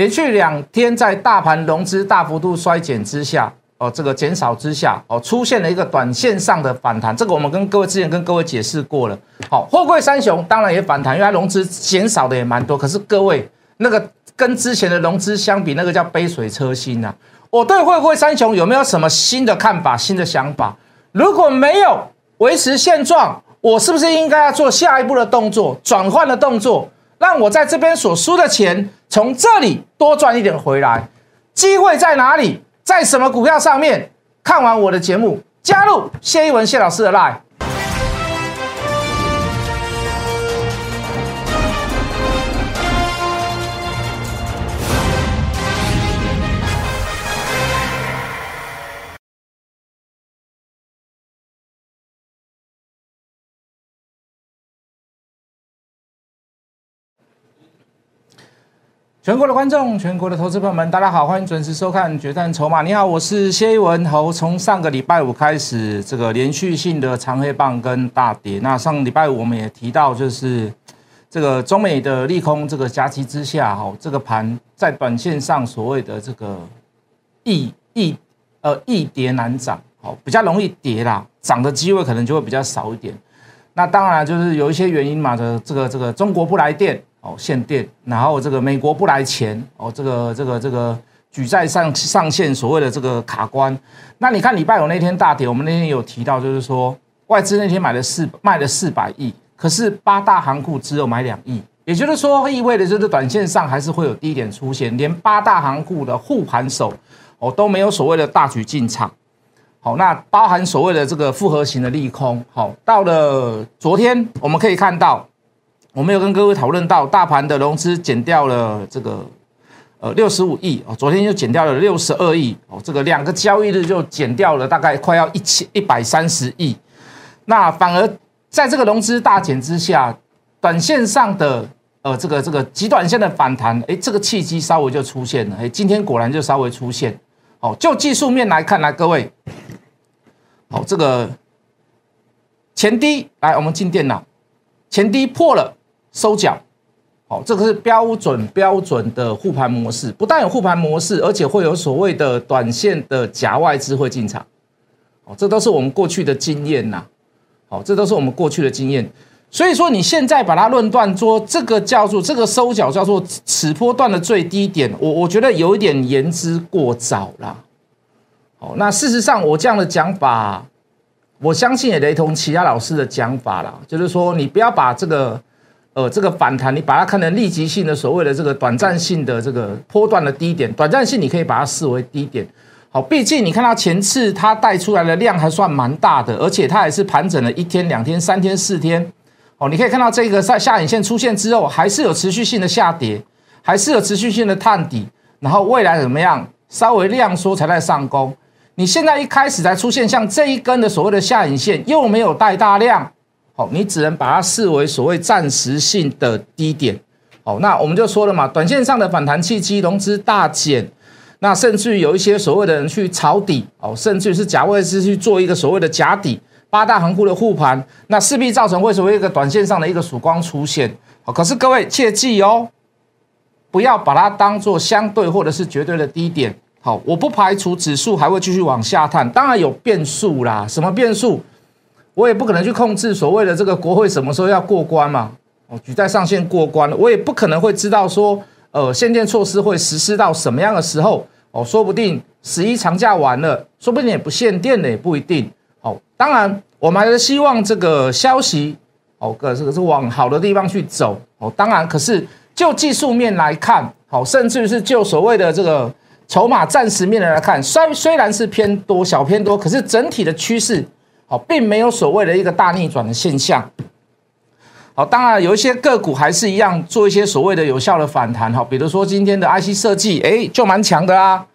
连续两天在大盘融资大幅度衰减之下，哦，这个减少之下，哦，出现了一个短线上的反弹。这个我们跟各位之前跟各位解释过了。好，货柜三雄当然也反弹，因为它融资减少的也蛮多。可是各位那个跟之前的融资相比，那个叫杯水车薪呐。我对货柜三雄有没有什么新的看法、新的想法？如果没有维持现状，我是不是应该要做下一步的动作，转换的动作，让我在这边所输的钱从这里多赚一点回来？机会在哪里？在什么股票上面？看完我的节目，加入谢一文谢老师的 line。全国的观众，全国的投资朋友们，大家好，欢迎准时收看《决战筹码》。你好，我是谢一文。好，从上个礼拜五开始，这个连续性的长黑棒跟大跌。那上个礼拜五我们也提到，就是这个中美的利空这个夹击之下，哈，这个盘在短线上所谓的这个易易呃易跌难涨，好，比较容易跌啦，涨的机会可能就会比较少一点。那当然就是有一些原因嘛的，这个这个中国不来电。哦，限电，然后这个美国不来钱，哦，这个这个这个举债上上限所谓的这个卡关，那你看礼拜五那天大跌，我们那天有提到，就是说外资那天买了四卖了四百亿，可是八大行库只有买两亿，也就是说意味着就是短线上还是会有低点出现，连八大行库的护盘手哦都没有所谓的大举进场，好，那包含所谓的这个复合型的利空，好，到了昨天我们可以看到。我们有跟各位讨论到，大盘的融资减掉了这个呃六十五亿哦，昨天又减掉了六十二亿哦，这个两个交易日就减掉了大概快要一千一百三十亿。那反而在这个融资大减之下，短线上的呃这个这个极短线的反弹，哎，这个契机稍微就出现了，哎，今天果然就稍微出现。哦，就技术面来看，来各位，好，这个前低来，我们进电脑，前低破了。收脚，好，这个是标准标准的护盘模式，不但有护盘模式，而且会有所谓的短线的假外资会进场，哦，这都是我们过去的经验呐，好，这都是我们过去的经验，所以说你现在把它论断说这个叫做这个收脚叫做此波段的最低点，我我觉得有一点言之过早啦，好，那事实上我这样的讲法，我相信也雷同其他老师的讲法啦，就是说你不要把这个。呃，这个反弹，你把它看成立即性的所谓的这个短暂性的这个波段的低点，短暂性你可以把它视为低点。好，毕竟你看到前次它带出来的量还算蛮大的，而且它也是盘整了一天、两天、三天、四天。哦，你可以看到这个在下影线出现之后，还是有持续性的下跌，还是有持续性的探底，然后未来怎么样？稍微量缩才在上攻。你现在一开始才出现像这一根的所谓的下影线，又没有带大量。你只能把它视为所谓暂时性的低点。好，那我们就说了嘛，短线上的反弹契机，融资大减，那甚至于有一些所谓的人去抄底，哦，甚至于是假位置去做一个所谓的假底，八大行库的护盘，那势必造成会所谓一个短线上的一个曙光出现。好，可是各位切记哦，不要把它当做相对或者是绝对的低点。好，我不排除指数还会继续往下探，当然有变数啦。什么变数？我也不可能去控制所谓的这个国会什么时候要过关嘛，哦，举债上限过关了，我也不可能会知道说，呃，限电措施会实施到什么样的时候，哦，说不定十一长假完了，说不定也不限电了，也不一定。哦，当然我们还是希望这个消息，哦，个这个是往好的地方去走，哦，当然，可是就技术面来看，好，甚至于是就所谓的这个筹码暂时面来看，虽虽然是偏多，小偏多，可是整体的趋势。好，并没有所谓的一个大逆转的现象。好，当然有一些个股还是一样做一些所谓的有效的反弹。哈，比如说今天的 IC 设计，哎，就蛮强的啦，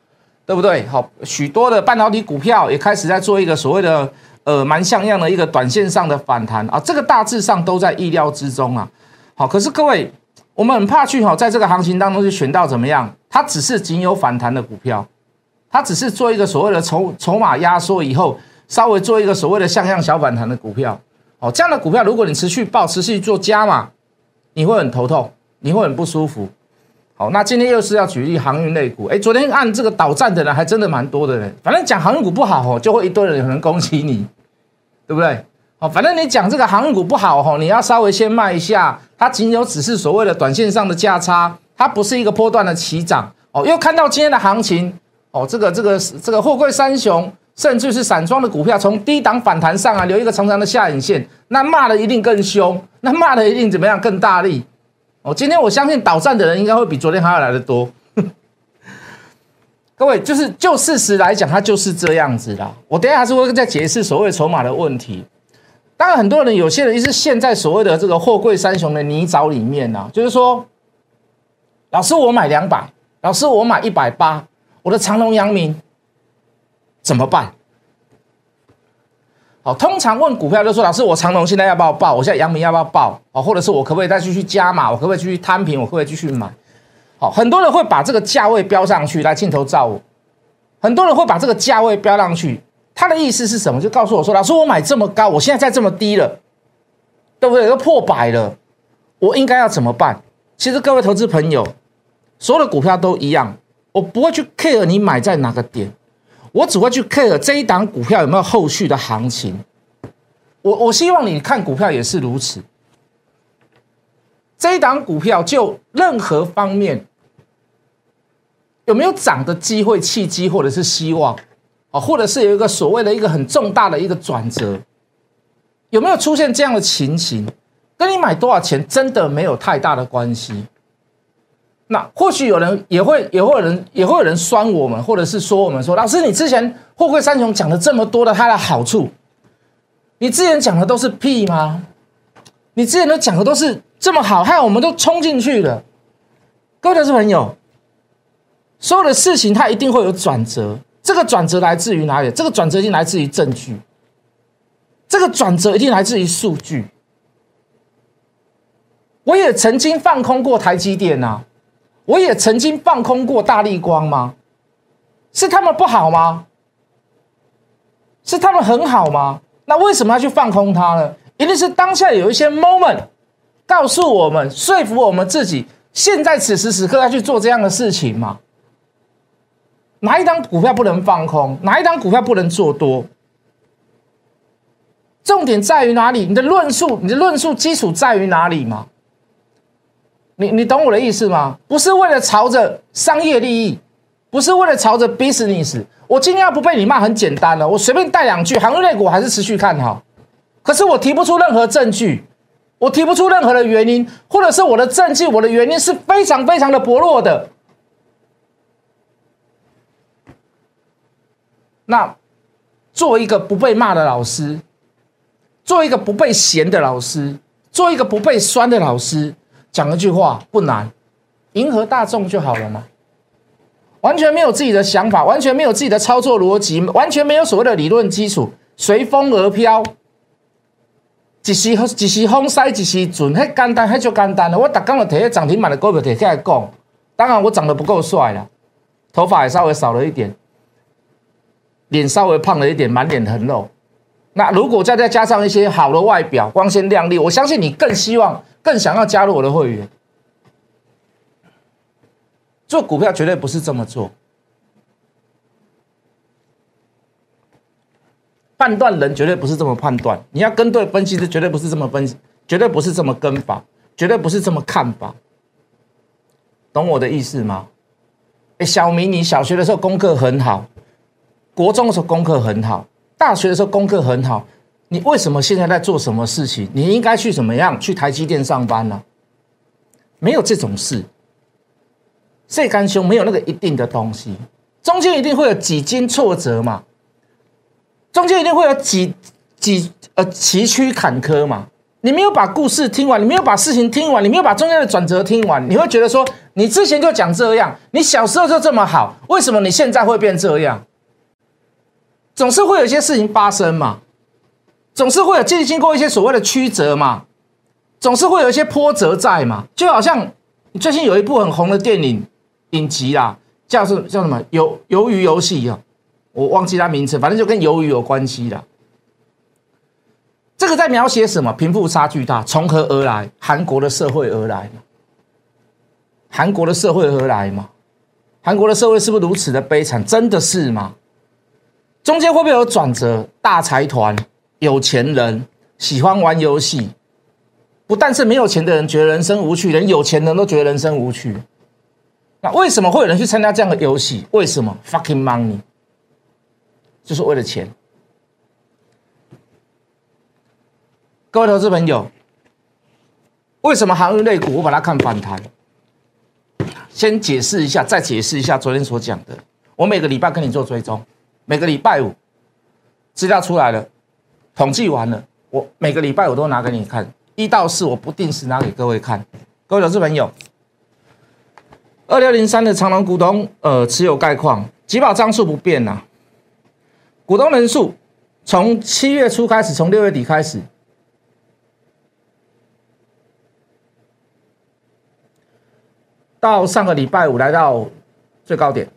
对不对？好，许多的半导体股票也开始在做一个所谓的呃蛮像样的一个短线上的反弹啊，这个大致上都在意料之中啊。好，可是各位，我们很怕去哈，在这个行情当中去选到怎么样？它只是仅有反弹的股票，它只是做一个所谓的筹筹码压缩以后。稍微做一个所谓的向量小反弹的股票，哦，这样的股票，如果你持续报、持续做加码，你会很头痛，你会很不舒服，好，那今天又是要举例航运类股，哎，昨天按这个导战的人还真的蛮多的呢，反正讲航运股不好哦，就会一堆人有人攻击你，对不对？哦，反正你讲这个航运股不好哦，你要稍微先卖一下，它仅有只是所谓的短线上的价差，它不是一个波段的起涨哦。又看到今天的行情哦，这个这个这个货柜三雄，甚至是散装的股票从低档反弹上啊，留一个长长的下影线，那骂的一定更凶，那骂的一定怎么样更大力。哦，今天我相信倒站的人应该会比昨天还要来的多。各位，就是就事实来讲，它就是这样子的。我等下还是会再解释所谓筹码的问题。当然，很多人有些人是陷在所谓的这个货柜三雄的泥沼里面呢。就是说，老师我买两百，老师我买一百八，我的长隆、阳明怎么办？好，通常问股票就说：“老师，我长隆现在要不要报？我现在阳明要不要报？哦，或者是我可不可以再继续加码？我可不可以继续摊平？我可不可以继续买？”好，很多人会把这个价位标上去来镜头照我。很多人会把这个价位标上去，他的意思是什么？就告诉我说：“老师，我买这么高，我现在在这么低了，对不对？都破百了，我应该要怎么办？”其实各位投资朋友，所有的股票都一样，我不会去 care 你买在哪个点。我只会去 care 这一档股票有没有后续的行情。我我希望你看股票也是如此。这一档股票就任何方面有没有涨的机会、契机或者是希望啊，或者是有一个所谓的一个很重大的一个转折，有没有出现这样的情形，跟你买多少钱真的没有太大的关系。那或许有人也会也会有人也会有人酸我们，或者是说我们说老师，你之前货柜三雄讲了这么多的它的好处，你之前讲的都是屁吗？你之前都讲的都是这么好，害我们都冲进去了。各位投资朋友，所有的事情它一定会有转折，这个转折来自于哪里？这个转折一定来自于证据，这个转折一定来自于数据。我也曾经放空过台积电呐。我也曾经放空过大力光吗？是他们不好吗？是他们很好吗？那为什么要去放空它呢？一定是当下有一些 moment 告诉我们，说服我们自己，现在此时此刻要去做这样的事情吗？哪一张股票不能放空？哪一张股票不能做多？重点在于哪里？你的论述，你的论述基础在于哪里吗？你你懂我的意思吗？不是为了朝着商业利益，不是为了朝着 business。我今天要不被你骂，很简单了，我随便带两句，航运类股还是持续看好。可是我提不出任何证据，我提不出任何的原因，或者是我的证据，我的原因是非常非常的薄弱的。那做一个不被骂的老师，做一个不被嫌的老师，做一个不被酸的老师。讲一句话不难，迎合大众就好了嘛。完全没有自己的想法，完全没有自己的操作逻辑，完全没有所谓的理论基础，随风而飘。一时一时风塞，一时准，很简单，很就简单了。我打刚的提涨停板的股票提起来讲，当然我长得不够帅了，头发也稍微少了一点，脸稍微胖了一点，满脸横肉。那如果再再加上一些好的外表，光鲜亮丽，我相信你更希望。更想要加入我的会员，做股票绝对不是这么做，判断人绝对不是这么判断，你要跟对分析师绝对不是这么分析，绝对不是这么跟法，绝对不是这么看法，懂我的意思吗？哎，小明，你小学的时候功课很好，国中的时候功课很好，大学的时候功课很好。你为什么现在在做什么事情？你应该去怎么样？去台积电上班呢？没有这种事，这干兄没有那个一定的东西，中间一定会有几经挫折嘛，中间一定会有几几呃崎岖坎坷嘛。你没有把故事听完，你没有把事情听完，你没有把中间的转折听完，你会觉得说，你之前就讲这样，你小时候就这么好，为什么你现在会变这样？总是会有一些事情发生嘛。总是会有经历经过一些所谓的曲折嘛，总是会有一些波折在嘛，就好像你最近有一部很红的电影影集啦，叫是叫什么鱿鱿鱼游戏啊，我忘记它名字，反正就跟鱿鱼有关系的。这个在描写什么？贫富差距大，从何而来？韩国的社会而来韩国的社会何来嘛？韩国的社会是不是如此的悲惨？真的是吗？中间会不会有转折？大财团、有钱人喜欢玩游戏，不但是没有钱的人觉得人生无趣，连有钱人都觉得人生无趣。那为什么会有人去参加这样的游戏？为什么？Fucking money，就是为了钱。各位投资朋友，为什么航运类股我把它看反弹？先解释一下，再解释一下昨天所讲的。我每个礼拜跟你做追踪，每个礼拜五资料出来了，统计完了，我每个礼拜我都拿给你看，一到四我不定时拿给各位看。各位投资朋友，二六零三的长隆股东呃持有概况，几保张数不变呐，股东人数从七月初开始，从六月底开始。到上个礼拜五来到最高点，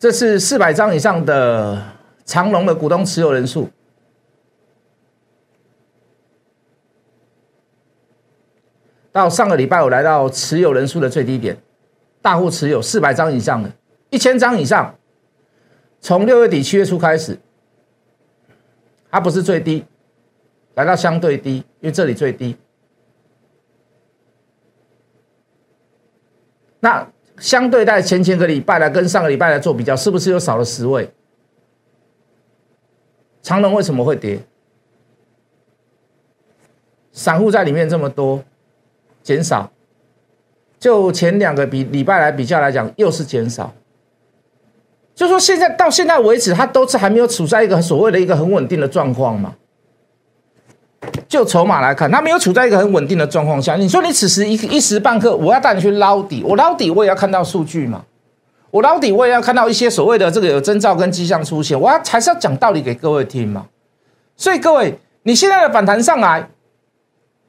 这是四百张以上的长隆的股东持有人数。到上个礼拜我来到持有人数的最低点，大户持有四百张以上的，一千张以上，从六月底七月初开始，它不是最低。来到相对低，因为这里最低。那相对在前前个礼拜来跟上个礼拜来做比较，是不是又少了十位？长隆为什么会跌？散户在里面这么多，减少。就前两个比礼拜来比较来讲，又是减少。就说现在到现在为止，它都是还没有处在一个所谓的一个很稳定的状况嘛。就筹码来看，它没有处在一个很稳定的状况下。你说你此时一一时半刻，我要带你去捞底，我捞底我也要看到数据嘛，我捞底我也要看到一些所谓的这个有征兆跟迹象出现，我要还是要讲道理给各位听嘛。所以各位，你现在的反弹上来，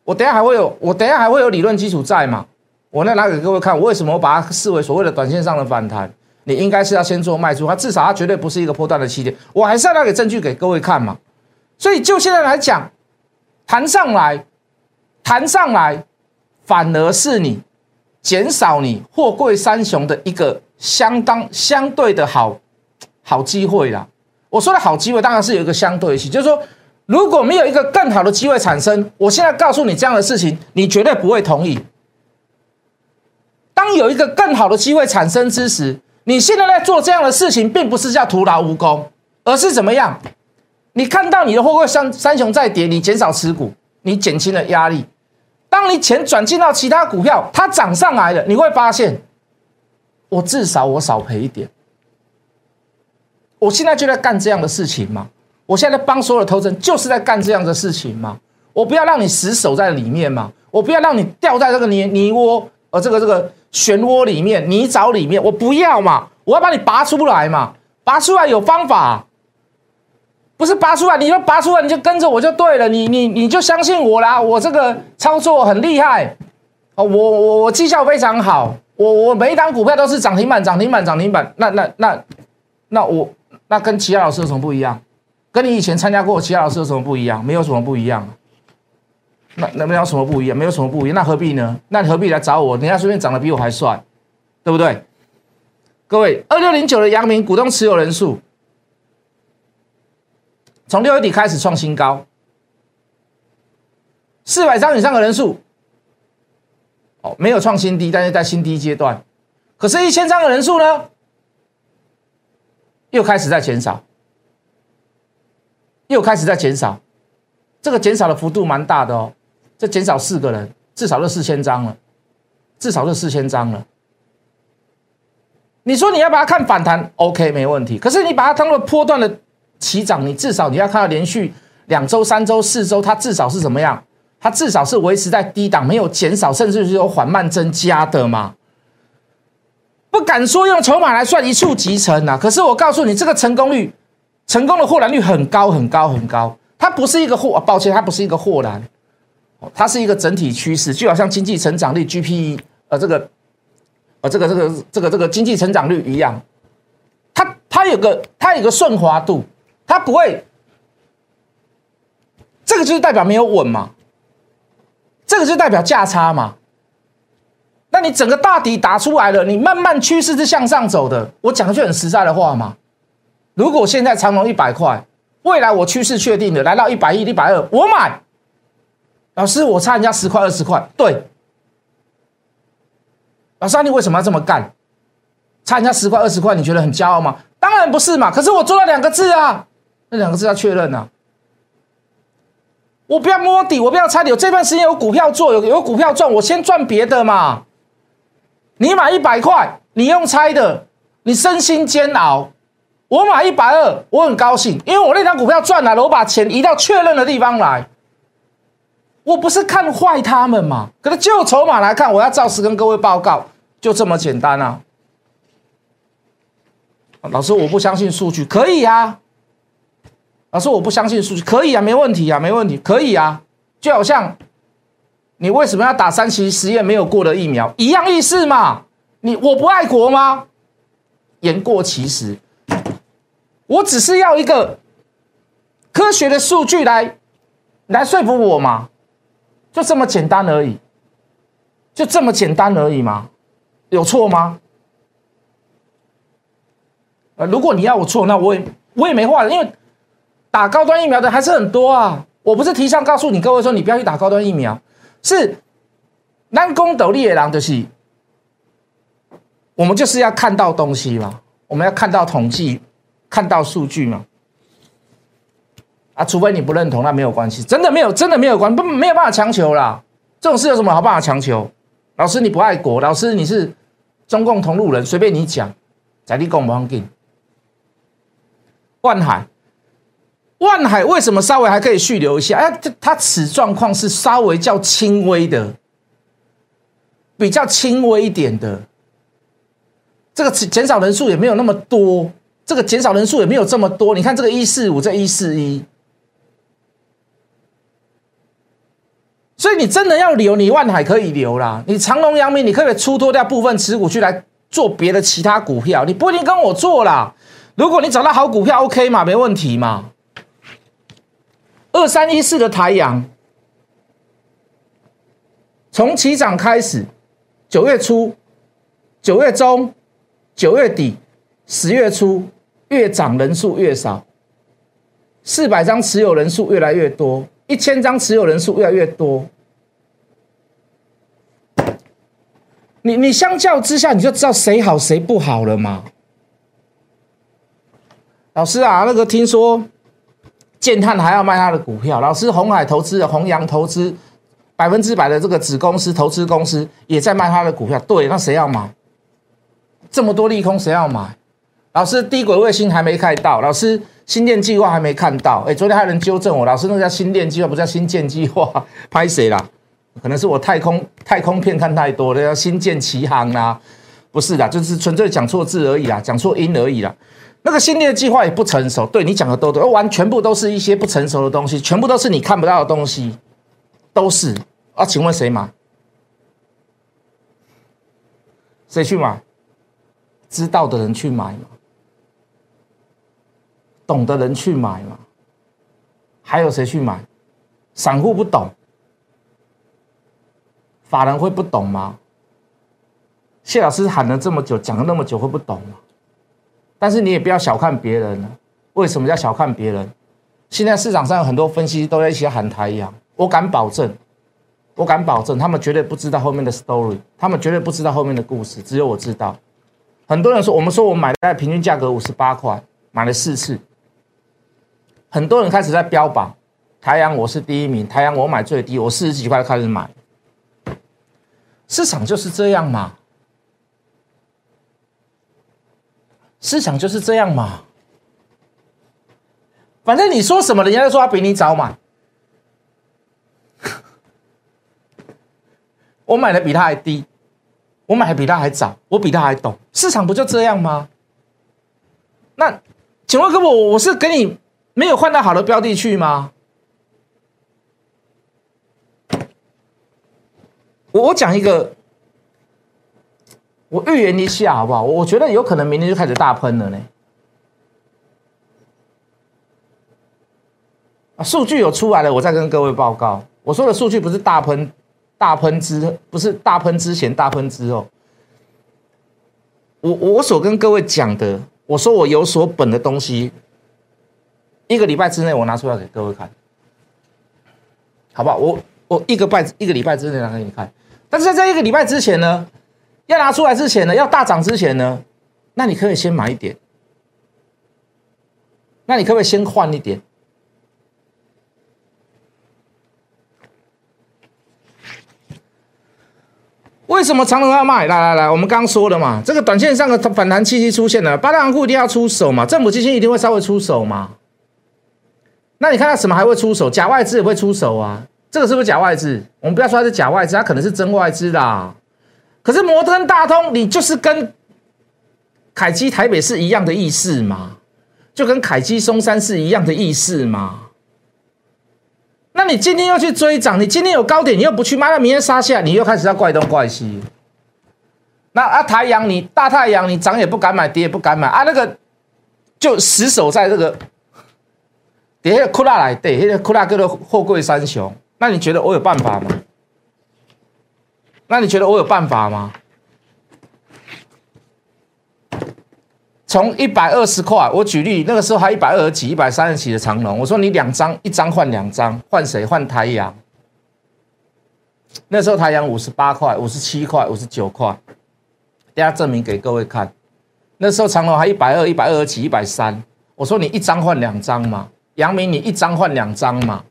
我等下还会有，我等下还会有理论基础在嘛？我那拿给各位看，我为什么我把它视为所谓的短线上的反弹？你应该是要先做卖出，它至少它绝对不是一个破断的起点，我还是要拿给证据给各位看嘛。所以就现在来讲。弹上来，弹上来，反而是你减少你货柜三雄的一个相当相对的好好机会啦。我说的好机会，当然是有一个相对性，就是说，如果没有一个更好的机会产生，我现在告诉你这样的事情，你绝对不会同意。当有一个更好的机会产生之时，你现在在做这样的事情，并不是叫徒劳无功，而是怎么样？你看到你的货柜三三雄在跌，你减少持股，你减轻了压力。当你钱转进到其他股票，它涨上来了，你会发现，我至少我少赔一点。我现在就在干这样的事情嘛，我现在帮所有的投资人就是在干这样的事情嘛。我不要让你死守在里面嘛，我不要让你掉在这个泥泥窝呃这个这个漩涡里面泥沼里面，我不要嘛，我要把你拔出来嘛，拔出来有方法。不是拔出来，你就拔出来，你就跟着我就对了，你你你就相信我啦，我这个操作很厉害，哦，我我我绩效非常好，我我每一档股票都是涨停板，涨停板，涨停板，那那那那我那跟其他老师有什么不一样？跟你以前参加过其他老师有什么不一样？没有什么不一样，那那没有什么不一样，没有什么不一样，那何必呢？那你何必来找我？人家随便长得比我还帅，对不对？各位，二六零九的阳明股东持有人数。从六月底开始创新高，四百张以上的人数，哦，没有创新低，但是在新低阶段。可是，一千张的人数呢，又开始在减少，又开始在减少。这个减少的幅度蛮大的哦，这减少四个人，至少是四千张了，至少是四千张了。你说你要把它看反弹，OK，没问题。可是你把它当做波段的。起涨，你至少你要看到连续两周、三周、四周，它至少是怎么样？它至少是维持在低档，没有减少，甚至是有缓慢增加的嘛？不敢说用筹码来算一触即成啊！可是我告诉你，这个成功率、成功的获蓝率很高、很高、很高。它不是一个获，抱歉，它不是一个获蓝，它是一个整体趋势，就好像经济成长率 GPE，呃，这个，呃，这个、这个、这个、这个经济成长率一样，它它有个它有个顺滑度。它不会，这个就是代表没有稳嘛，这个就代表价差嘛。那你整个大底打出来了，你慢慢趋势是向上走的。我讲句很实在的话嘛，如果现在长隆一百块，未来我趋势确定的来到一百一、一百二，我买。老师，我差人家十块、二十块，对。老师，你为什么要这么干？差人家十块、二十块，你觉得很骄傲吗？当然不是嘛。可是我做了两个字啊，那两个字要确认啊。我不要摸底，我不要猜底。我这段时间有股票做，有有股票赚，我先赚别的嘛。你买一百块，你用猜的，你身心煎熬。我买一百二，我很高兴，因为我那张股票赚来了，我把钱移到确认的地方来。我不是看坏他们嘛？可是就筹码来看，我要照实跟各位报告，就这么简单啊。老师，我不相信数据，可以啊。老师，我不相信数据，可以啊，没问题啊，没问题，可以啊。就好像。你为什么要打三期实验没有过的疫苗？一样意思嘛？你我不爱国吗？言过其实，我只是要一个科学的数据来来说服我嘛，就这么简单而已，就这么简单而已嘛，有错吗？呃，如果你要我错，那我也我也没话了，因为打高端疫苗的还是很多啊。我不是提倡告诉你各位说你不要去打高端疫苗。是，南宫斗笠的人就是，我们就是要看到东西嘛，我们要看到统计，看到数据嘛。啊，除非你不认同，那没有关系，真的没有，真的没有关，不没有办法强求啦。这种事有什么好办法强求？老师你不爱国，老师你是中共同路人，随便你讲，在你讲不放紧。万海。万海为什么稍微还可以续留一下？哎，它它此状况是稍微较轻微的，比较轻微一点的。这个减少人数也没有那么多，这个减少人数也没有这么多。你看这个一四五，这一四一，所以你真的要留，你万海可以留啦。你长隆、阳明，你可不可以出脱掉部分持股去来做别的其他股票，你不一定跟我做啦。如果你找到好股票，OK 嘛，没问题嘛。二三一四的台阳，从起涨开始，九月初、九月中、九月底、十月初，越涨人数越少，四百张持有人数越来越多，一千张持有人数越来越多。你你相较之下，你就知道谁好谁不好了嘛？老师啊，那个听说。建探还要卖他的股票，老师红海投资的弘洋投资百分之百的这个子公司投资公司也在卖他的股票，对，那谁要买？这么多利空谁要买？老师低轨卫星还没看到，老师新电计划还没看到，哎，昨天还有人纠正我，老师那叫新电计划，不叫新建计划，拍谁啦？可能是我太空太空片看太多了，叫新建奇航啦，不是的，就是纯粹讲错字而已啦，讲错音而已啦。那个新的计划也不成熟，对你讲的都对，完全部都是一些不成熟的东西，全部都是你看不到的东西，都是啊？请问谁买？谁去买？知道的人去买嘛？懂的人去买嘛？还有谁去买？散户不懂，法人会不懂吗？谢老师喊了这么久，讲了那么久，会不懂吗？但是你也不要小看别人了。为什么叫小看别人？现在市场上有很多分析都在一起喊台阳，我敢保证，我敢保证，他们绝对不知道后面的 story，他们绝对不知道后面的故事，只有我知道。很多人说，我们说我买在平均价格五十八块，买了四次。很多人开始在标榜台阳，我是第一名，台阳我买最低，我四十几块开始买。市场就是这样嘛。市场就是这样嘛，反正你说什么，人家就说他比你早买。我买的比他还低，我买的比他还早，我比他还懂，市场不就这样吗？那请问哥，我我是给你没有换到好的标的去吗？我我讲一个。我预言一下好不好？我觉得有可能明天就开始大喷了呢。啊，数据有出来了，我再跟各位报告。我说的数据不是大喷大喷之，不是大喷之前大喷之后。我我所跟各位讲的，我说我有所本的东西，一个礼拜之内我拿出来给各位看，好不好？我我一个拜一个礼拜之内拿给你看。但是在这一个礼拜之前呢，要拿出来之前呢，要大涨之前呢，那你可以先买一点，那你可不可以先换一点？为什么长隆要卖？来来来，我们刚说了嘛，这个短线上的反弹契机出现了，八大行库一定要出手嘛，政府基金一定会稍微出手嘛。那你看到什么还会出手？假外资也会出手啊，这个是不是假外资？我们不要说它是假外资，它可能是真外资啦。可是摩登大通，你就是跟凯基台北是一样的意思嘛，就跟凯基松山是一样的意思嘛。那你今天又去追涨，你今天有高点，你又不去卖，那明天杀下，你又开始要怪东怪西。那啊，太阳你大太阳，你涨也不敢买，跌也不敢买啊，那个就死守在这个底下库拉来，对，那个库拉哥的货柜三雄。那你觉得我有办法吗？那你觉得我有办法吗？从一百二十块，我举例，那个时候还一百二十几、一百三十几的长龙，我说你两张，一张换两张，换谁？换台阳。那时候台阳五十八块、五十七块、五十九块，等下证明给各位看。那时候长龙还一百二、一百二十几、一百三，我说你一张换两张嘛，阳明你一张换两张嘛，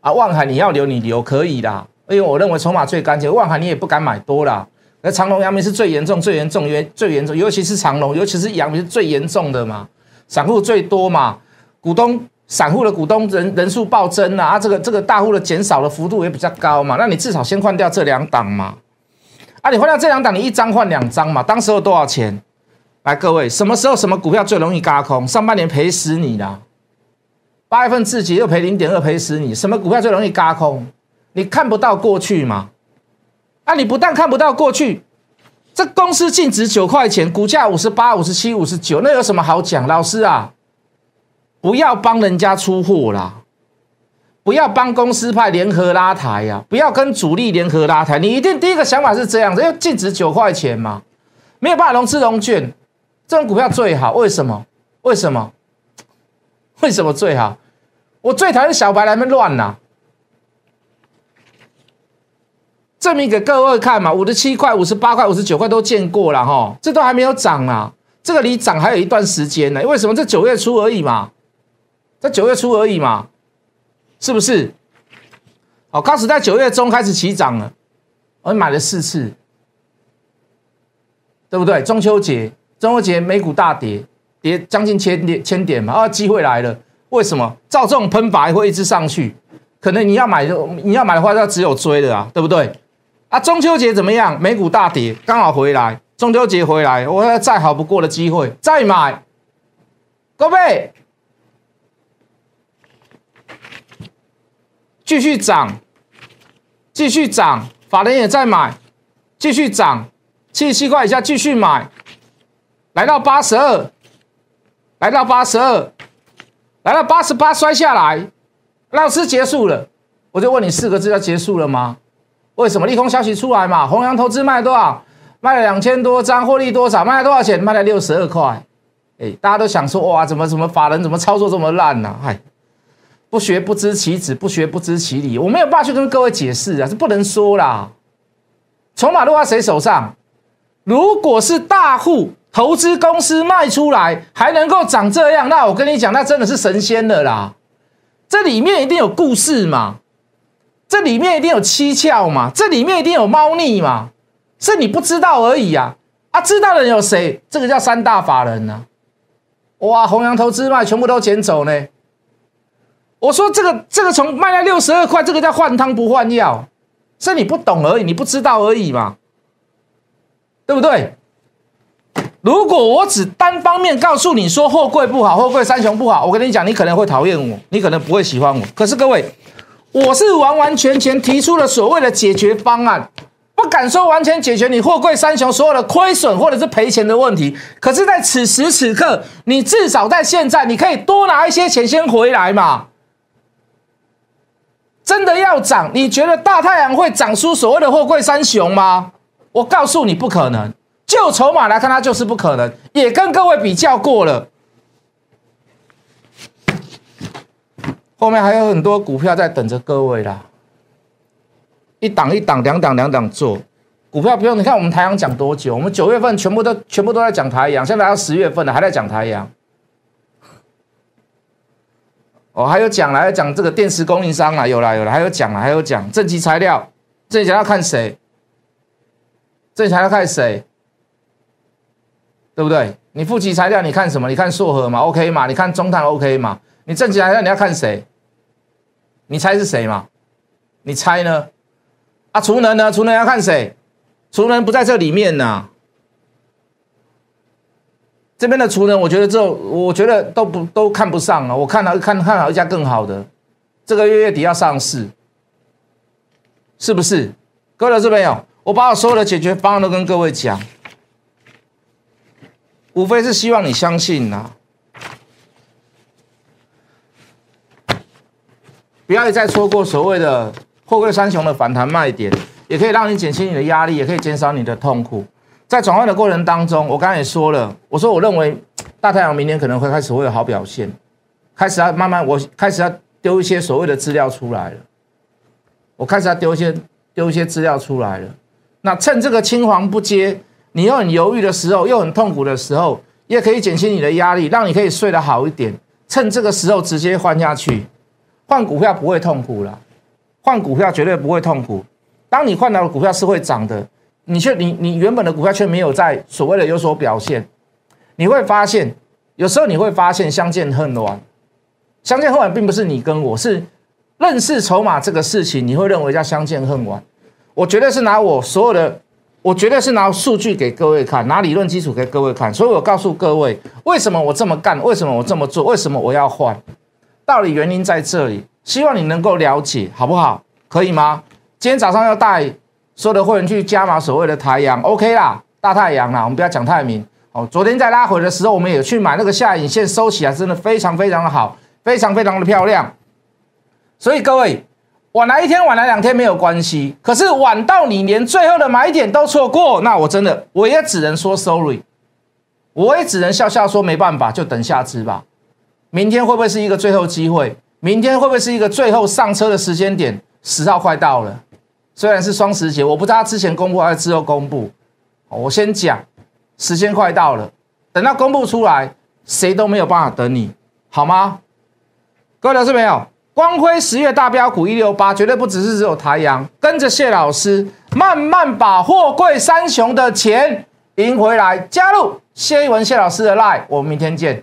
啊，望海你要留你留可以的，因为我认为筹码最干净，万海你也不敢买多了。那长隆、阳明是最严重、最严重，因为最严重，尤其是长隆，尤其是阳明是最严重的嘛，散户最多嘛，股东、散户的股东人人数暴增啊，啊，这个这个大户的减少的幅度也比较高嘛，那你至少先换掉这两档嘛，啊，你换掉这两档，你一张换两张嘛，当时候多少钱？来，各位，什么时候什么股票最容易嘎空？上半年赔死你啦，八月份自己又赔零点二，赔死你，什么股票最容易嘎空？你看不到过去嘛？啊你不但看不到过去，这公司净值九块钱，股价五十八、五十七、五十九，那有什么好讲？老师啊，不要帮人家出货啦，不要帮公司派联合拉抬呀，不要跟主力联合拉抬。你一定第一个想法是这样子，要净值九块钱嘛，没有办法融资融券，这种股票最好。为什么？为什么？为什么最好？我最讨厌小白来们乱呐。证明给各位看嘛，五十七块、五十八块、五十九块都见过了哈，这都还没有涨啊，这个离涨还有一段时间呢。为什么？这九月初而已嘛，在九月初而已嘛，是不是？好，开始在九月中开始起涨了，我买了四次，对不对？中秋节，中秋节美股大跌，跌将近千点千点嘛，啊，机会来了。为什么？照这种喷法会一直上去，可能你要买就你要买的话，要只有追的啊，对不对？啊，中秋节怎么样？美股大跌，刚好回来。中秋节回来，我再好不过的机会，再买。各位，继续涨，继续涨，法人也在买，继续涨，七十七块以下继续买，来到八十二，来到八十二，来到八十八摔下来，老师结束了，我就问你四个字：要结束了吗？为什么利空消息出来嘛？弘扬投资卖了多少？卖了两千多张，获利多少？卖了多少钱？卖了六十二块。哎，大家都想说哇，怎么怎么法人怎么操作这么烂呢？嗨，不学不知其子，不学不知其理。我没有办法去跟各位解释啊，是不能说啦。筹码落在谁手上？如果是大户投资公司卖出来还能够长这样，那我跟你讲，那真的是神仙了啦。这里面一定有故事嘛。这里面一定有蹊跷嘛？这里面一定有猫腻嘛？是你不知道而已啊！啊，知道的人有谁？这个叫三大法人呢。哇，弘扬投资卖全部都捡走呢。我说这个这个从卖了六十二块，这个叫换汤不换药，是你不懂而已，你不知道而已嘛，对不对？如果我只单方面告诉你说货柜不好，货柜三雄不好，我跟你讲，你可能会讨厌我，你可能不会喜欢我。可是各位。我是完完全全提出了所谓的解决方案，不敢说完全解决你货柜三雄所有的亏损或者是赔钱的问题。可是，在此时此刻，你至少在现在，你可以多拿一些钱先回来嘛。真的要涨？你觉得大太阳会涨出所谓的货柜三雄吗？我告诉你不可能。就筹码来看，它就是不可能。也跟各位比较过了，后面还有很多股票在等着各位啦。一档一档，两档两档做股票，不用你看我们台阳讲多久？我们九月份全部都全部都在讲台阳，现在到十月份了，还在讲台阳。哦，还有讲了，还有讲这个电池供应商啊，有了有了，还有讲了，还有讲正极材料，正极材料看谁？正极材料看谁？对不对？你负极材料你看什么？你看硕和嘛？OK 嘛？你看中碳 OK 嘛？你正极材料你要看谁？你猜是谁嘛？你猜呢？啊，储能呢？储能要看谁？储能不在这里面呢。这边的储能，我觉得这我觉得都不都看不上啊！我看到看看好一家更好的，这个月月底要上市，是不是？各位这边有，我把我所有的解决方案都跟各位讲，无非是希望你相信呐，要再错过所谓的货柜三雄的反弹卖点，也可以让你减轻你的压力，也可以减少你的痛苦。在转换的过程当中，我刚才也说了，我说我认为大太阳明年可能会开始会有好表现，开始要慢慢，我开始要丢一些所谓的资料出来了，我开始要丢一些丢一些资料出来了。那趁这个青黄不接，你又很犹豫的时候，又很痛苦的时候，也可以减轻你的压力，让你可以睡得好一点。趁这个时候直接换下去，换股票不会痛苦了，换股票绝对不会痛苦。当你换到的股票是会涨的。你却你你原本的股票却没有在所谓的有所表现，你会发现有时候你会发现相见恨晚，相见恨晚并不是你跟我是认识筹码这个事情，你会认为叫相见恨晚。我绝对是拿我所有的，我绝对是拿数据给各位看，拿理论基础给各位看，所以我告诉各位为什么我这么干，为什么我这么做，为什么我要换，道理原因在这里，希望你能够了解，好不好？可以吗？今天早上要带。所有的会员去加码所谓的太阳，OK 啦，大太阳啦，我们不要讲太明哦。昨天在拉回的时候，我们也去买那个下影线，收起来真的非常非常的好，非常非常的漂亮。所以各位晚来一天，晚来两天没有关系，可是晚到你连最后的买点都错过，那我真的我也只能说 sorry，我也只能笑笑说没办法，就等下支吧。明天会不会是一个最后机会？明天会不会是一个最后上车的时间点？十号快到了。虽然是双十节，我不知道他之前公布还是之后公布。我先讲，时间快到了，等到公布出来，谁都没有办法等你，好吗？各位老师没有？光辉十月大标股一六八，绝对不只是只有台阳，跟着谢老师慢慢把货柜三雄的钱赢回来。加入谢一文谢老师的 line，我们明天见。